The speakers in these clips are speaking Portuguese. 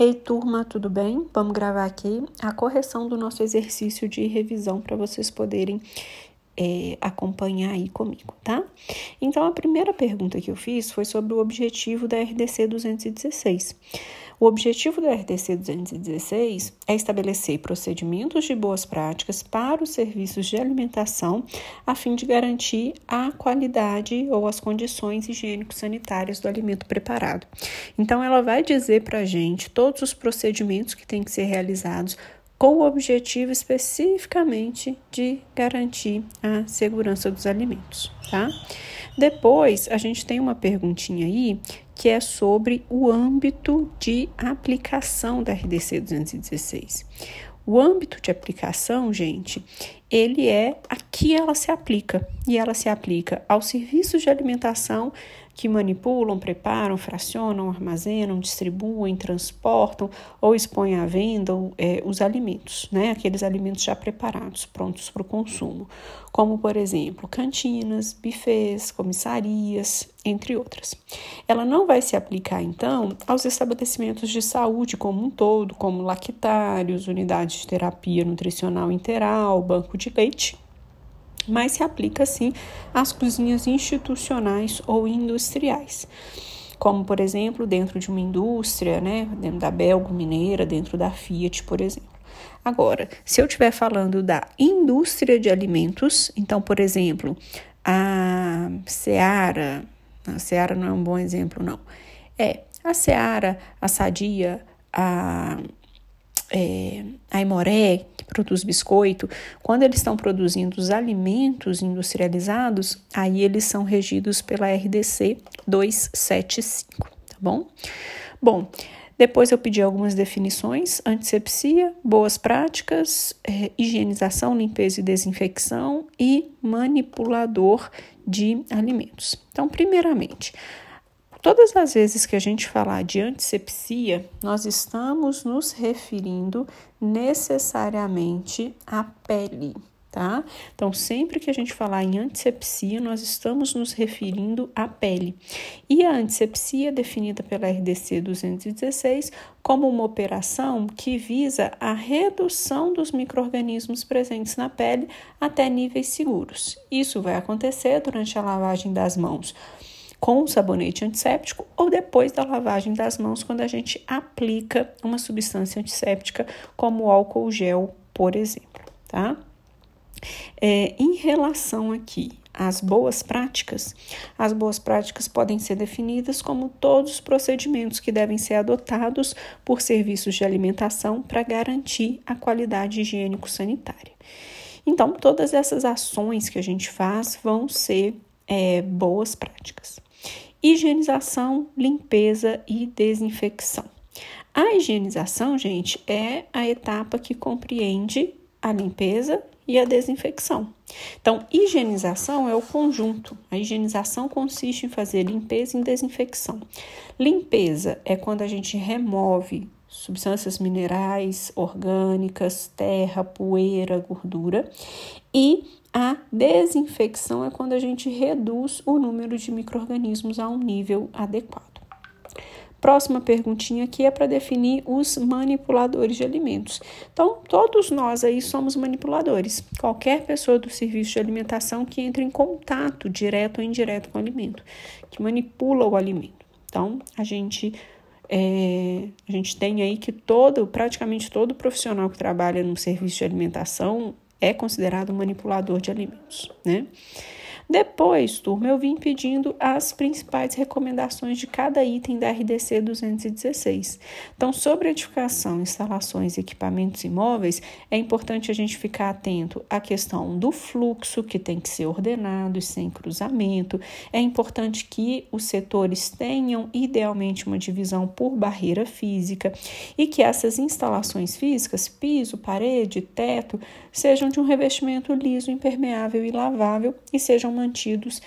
Ei, turma, tudo bem? Vamos gravar aqui a correção do nosso exercício de revisão para vocês poderem é, acompanhar aí comigo, tá? Então, a primeira pergunta que eu fiz foi sobre o objetivo da RDC 216. O objetivo da RDC 216 é estabelecer procedimentos de boas práticas para os serviços de alimentação, a fim de garantir a qualidade ou as condições higiênico-sanitárias do alimento preparado. Então, ela vai dizer para a gente todos os procedimentos que têm que ser realizados com o objetivo especificamente de garantir a segurança dos alimentos, tá? Depois, a gente tem uma perguntinha aí que é sobre o âmbito de aplicação da RDC 216. O âmbito de aplicação, gente, ele é aqui ela se aplica e ela se aplica aos serviços de alimentação que manipulam, preparam, fracionam, armazenam, distribuem, transportam ou expõem à venda é, os alimentos, né? Aqueles alimentos já preparados, prontos para o consumo, como por exemplo cantinas, bufês, comissarias, entre outras. Ela não vai se aplicar então aos estabelecimentos de saúde como um todo, como lactários, unidades de terapia nutricional integral, banco de leite mas se aplica sim às cozinhas institucionais ou industriais. Como, por exemplo, dentro de uma indústria, né, dentro da Belgo Mineira, dentro da Fiat, por exemplo. Agora, se eu estiver falando da indústria de alimentos, então, por exemplo, a Seara, a Seara não é um bom exemplo, não. É, a Seara, a Sadia, a, é, a Imoré, produz biscoito, quando eles estão produzindo os alimentos industrializados, aí eles são regidos pela RDC 275, tá bom? Bom, depois eu pedi algumas definições: antisepsia, boas práticas, é, higienização, limpeza e desinfecção e manipulador de alimentos. Então, primeiramente, Todas as vezes que a gente falar de antisepsia, nós estamos nos referindo necessariamente à pele, tá? Então, sempre que a gente falar em antisepsia, nós estamos nos referindo à pele. E a antisepsia é definida pela RDC 216 como uma operação que visa a redução dos microrganismos presentes na pele até níveis seguros. Isso vai acontecer durante a lavagem das mãos com sabonete antisséptico ou depois da lavagem das mãos, quando a gente aplica uma substância antisséptica, como álcool gel, por exemplo, tá? É, em relação aqui às boas práticas, as boas práticas podem ser definidas como todos os procedimentos que devem ser adotados por serviços de alimentação para garantir a qualidade higiênico-sanitária. Então, todas essas ações que a gente faz vão ser é, boas práticas higienização, limpeza e desinfecção. A higienização, gente, é a etapa que compreende a limpeza e a desinfecção. Então, higienização é o conjunto. A higienização consiste em fazer limpeza e desinfecção. Limpeza é quando a gente remove substâncias minerais, orgânicas, terra, poeira, gordura. E a desinfecção é quando a gente reduz o número de micro-organismos a um nível adequado. Próxima perguntinha aqui é para definir os manipuladores de alimentos. Então, todos nós aí somos manipuladores. Qualquer pessoa do serviço de alimentação que entra em contato direto ou indireto com o alimento, que manipula o alimento. Então, a gente é, a gente tem aí que todo, praticamente todo profissional que trabalha no serviço de alimentação é considerado manipulador de alimentos, né? Depois, turma, eu vim pedindo as principais recomendações de cada item da RDC 216. Então, sobre edificação, instalações e equipamentos imóveis, é importante a gente ficar atento à questão do fluxo, que tem que ser ordenado e sem cruzamento. É importante que os setores tenham, idealmente, uma divisão por barreira física e que essas instalações físicas, piso, parede, teto, sejam de um revestimento liso, impermeável e lavável e sejam mantidos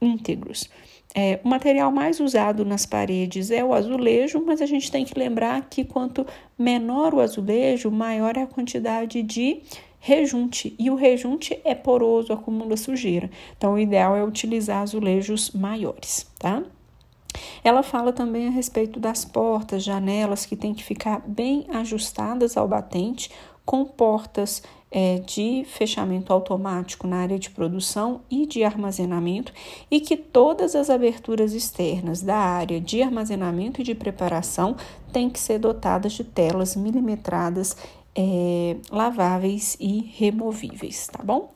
íntegros. É, o material mais usado nas paredes é o azulejo, mas a gente tem que lembrar que quanto menor o azulejo, maior é a quantidade de rejunte. E o rejunte é poroso, acumula sujeira. Então, o ideal é utilizar azulejos maiores, tá? Ela fala também a respeito das portas, janelas que têm que ficar bem ajustadas ao batente, com portas é, de fechamento automático na área de produção e de armazenamento, e que todas as aberturas externas da área de armazenamento e de preparação têm que ser dotadas de telas milimetradas é, laváveis e removíveis, tá bom?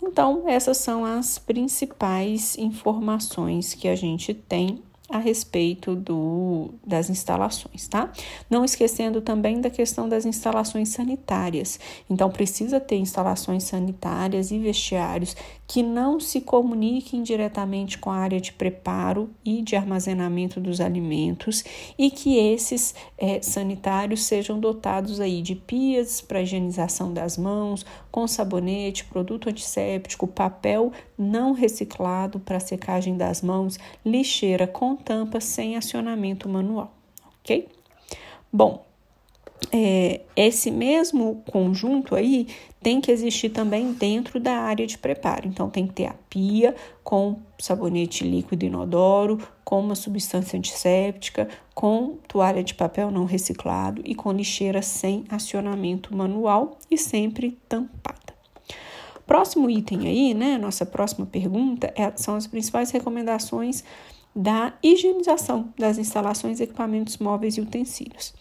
Então, essas são as principais informações que a gente tem a respeito do, das instalações, tá? Não esquecendo também da questão das instalações sanitárias. Então, precisa ter instalações sanitárias e vestiários que não se comuniquem diretamente com a área de preparo e de armazenamento dos alimentos e que esses é, sanitários sejam dotados aí de pias para higienização das mãos, com sabonete, produto antisséptico, papel não reciclado para secagem das mãos, lixeira com tampa sem acionamento manual, ok? Bom, é, esse mesmo conjunto aí tem que existir também dentro da área de preparo. Então, tem que ter a pia com sabonete líquido inodoro, com uma substância antisséptica, com toalha de papel não reciclado e com lixeira sem acionamento manual e sempre tampada. Próximo item aí, né? Nossa próxima pergunta é, são as principais recomendações da higienização das instalações, equipamentos móveis e utensílios.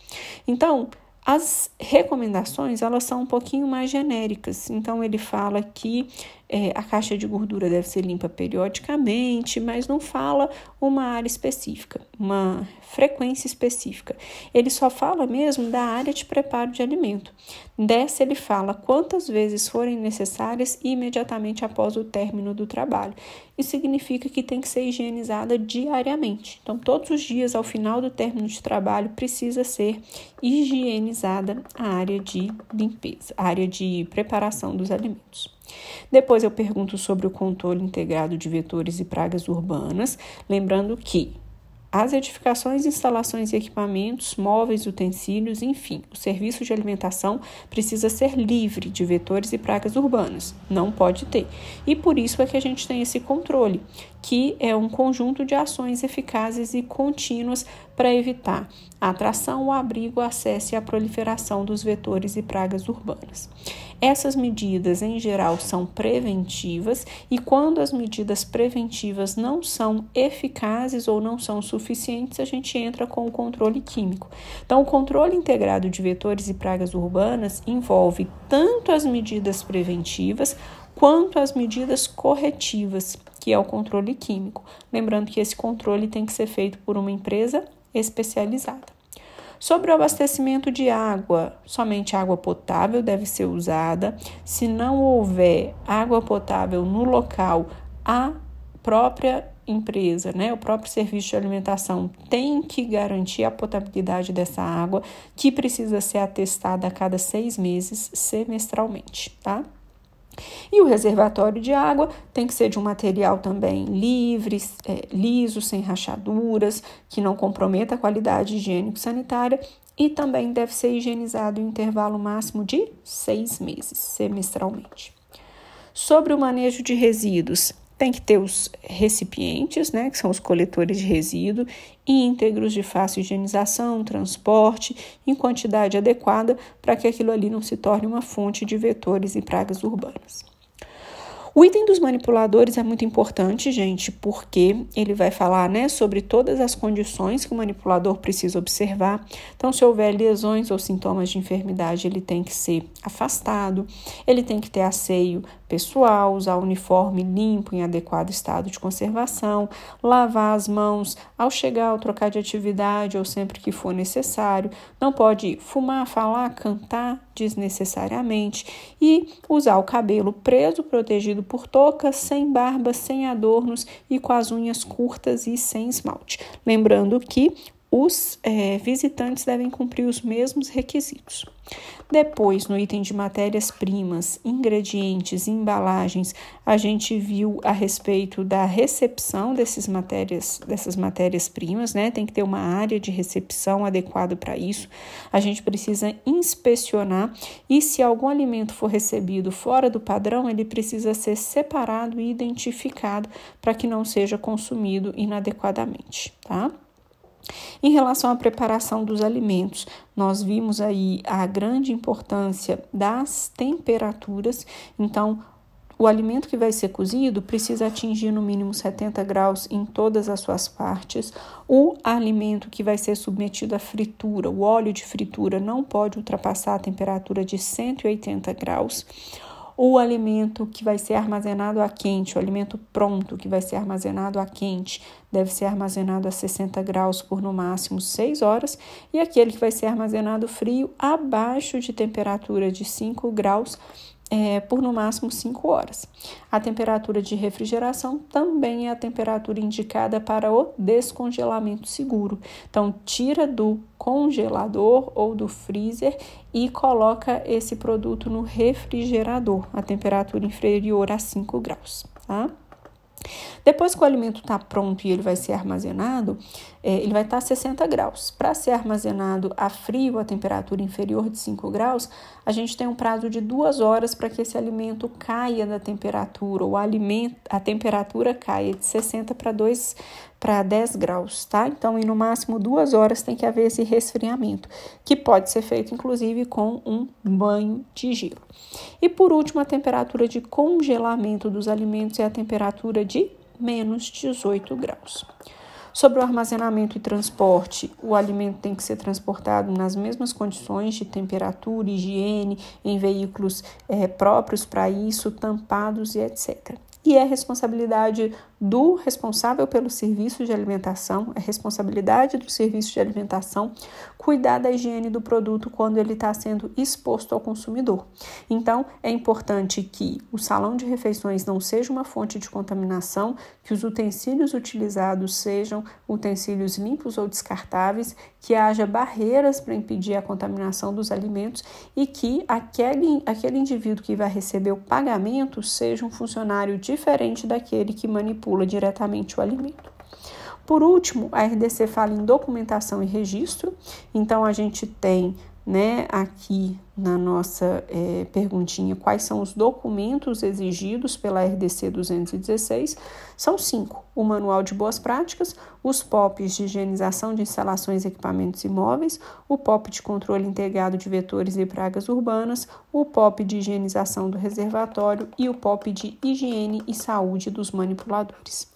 Então, as recomendações elas são um pouquinho mais genéricas. Então ele fala que é, a caixa de gordura deve ser limpa periodicamente, mas não fala uma área específica, uma frequência específica. Ele só fala mesmo da área de preparo de alimento. Dessa ele fala quantas vezes forem necessárias imediatamente após o término do trabalho. Isso significa que tem que ser higienizada diariamente. Então, todos os dias, ao final do término de trabalho, precisa ser higienizada a área de limpeza, a área de preparação dos alimentos. Depois eu pergunto sobre o controle integrado de vetores e pragas urbanas, lembrando que as edificações, instalações e equipamentos, móveis, utensílios, enfim, o serviço de alimentação precisa ser livre de vetores e pragas urbanas. Não pode ter. E por isso é que a gente tem esse controle, que é um conjunto de ações eficazes e contínuas para evitar a atração, o abrigo, o acesso e a proliferação dos vetores e pragas urbanas. Essas medidas, em geral, são preventivas e quando as medidas preventivas não são eficazes ou não são suficientes, a gente entra com o controle químico. Então, o controle integrado de vetores e pragas urbanas envolve tanto as medidas preventivas quanto as medidas corretivas, que é o controle químico. Lembrando que esse controle tem que ser feito por uma empresa especializada. Sobre o abastecimento de água, somente água potável deve ser usada. Se não houver água potável no local, a própria empresa, né, o próprio serviço de alimentação tem que garantir a potabilidade dessa água, que precisa ser atestada a cada seis meses, semestralmente, tá? E o reservatório de água tem que ser de um material também livre, é, liso, sem rachaduras, que não comprometa a qualidade higiênico-sanitária e também deve ser higienizado em intervalo máximo de seis meses, semestralmente. Sobre o manejo de resíduos, tem que ter os recipientes, né, que são os coletores de resíduo, íntegros, de fácil higienização, transporte, em quantidade adequada, para que aquilo ali não se torne uma fonte de vetores e pragas urbanas. O item dos manipuladores é muito importante, gente, porque ele vai falar né, sobre todas as condições que o manipulador precisa observar. Então, se houver lesões ou sintomas de enfermidade, ele tem que ser afastado, ele tem que ter asseio pessoal, usar uniforme limpo em adequado estado de conservação, lavar as mãos ao chegar ou trocar de atividade ou sempre que for necessário, não pode fumar, falar, cantar desnecessariamente e usar o cabelo preso, protegido por touca, sem barba, sem adornos e com as unhas curtas e sem esmalte. Lembrando que os é, visitantes devem cumprir os mesmos requisitos. Depois, no item de matérias-primas, ingredientes, embalagens, a gente viu a respeito da recepção desses matérias, dessas matérias-primas, né? Tem que ter uma área de recepção adequada para isso. A gente precisa inspecionar e se algum alimento for recebido fora do padrão, ele precisa ser separado e identificado para que não seja consumido inadequadamente, tá? Em relação à preparação dos alimentos, nós vimos aí a grande importância das temperaturas. Então, o alimento que vai ser cozido precisa atingir no mínimo 70 graus em todas as suas partes. O alimento que vai ser submetido à fritura, o óleo de fritura, não pode ultrapassar a temperatura de 180 graus o alimento que vai ser armazenado a quente, o alimento pronto que vai ser armazenado a quente, deve ser armazenado a 60 graus por no máximo 6 horas, e aquele que vai ser armazenado frio abaixo de temperatura de 5 graus é, por no máximo 5 horas. A temperatura de refrigeração também é a temperatura indicada para o descongelamento seguro. Então, tira do congelador ou do freezer e coloca esse produto no refrigerador, a temperatura inferior a 5 graus. Tá? Depois que o alimento está pronto e ele vai ser armazenado, é, ele vai estar tá a 60 graus. Para ser armazenado a frio, a temperatura inferior de 5 graus, a gente tem um prazo de duas horas para que esse alimento caia da temperatura, ou alimento, a temperatura caia de 60 para 2 para 10 graus, tá? Então, em no máximo duas horas tem que haver esse resfriamento, que pode ser feito inclusive com um banho de gelo. E por último, a temperatura de congelamento dos alimentos é a temperatura de menos 18 graus. Sobre o armazenamento e transporte, o alimento tem que ser transportado nas mesmas condições de temperatura, higiene, em veículos é, próprios para isso, tampados e etc e é responsabilidade do responsável pelo serviço de alimentação, é responsabilidade do serviço de alimentação cuidar da higiene do produto quando ele está sendo exposto ao consumidor. Então, é importante que o salão de refeições não seja uma fonte de contaminação, que os utensílios utilizados sejam utensílios limpos ou descartáveis, que haja barreiras para impedir a contaminação dos alimentos e que aquele, aquele indivíduo que vai receber o pagamento seja um funcionário diferente daquele que manipula diretamente o alimento. Por último, a RDC fala em documentação e registro, então a gente tem né, aqui na nossa é, perguntinha quais são os documentos exigidos pela RDC 216. São cinco: o Manual de Boas Práticas, os POPs de higienização de instalações e equipamentos imóveis, o POP de controle integrado de vetores e pragas urbanas, o POP de higienização do reservatório e o POP de higiene e saúde dos manipuladores.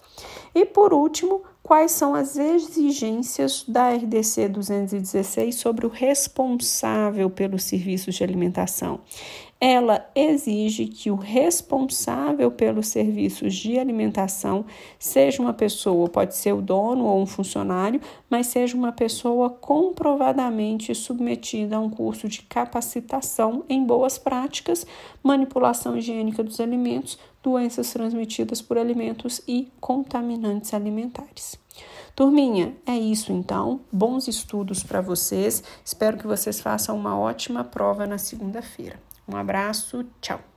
E por último, quais são as exigências da RDC 216 sobre o responsável pelos serviços de alimentação ela exige que o responsável pelos serviços de alimentação seja uma pessoa, pode ser o dono ou um funcionário, mas seja uma pessoa comprovadamente submetida a um curso de capacitação em boas práticas, manipulação higiênica dos alimentos, doenças transmitidas por alimentos e contaminantes alimentares. Turminha, é isso então. Bons estudos para vocês. Espero que vocês façam uma ótima prova na segunda-feira. Um abraço, tchau!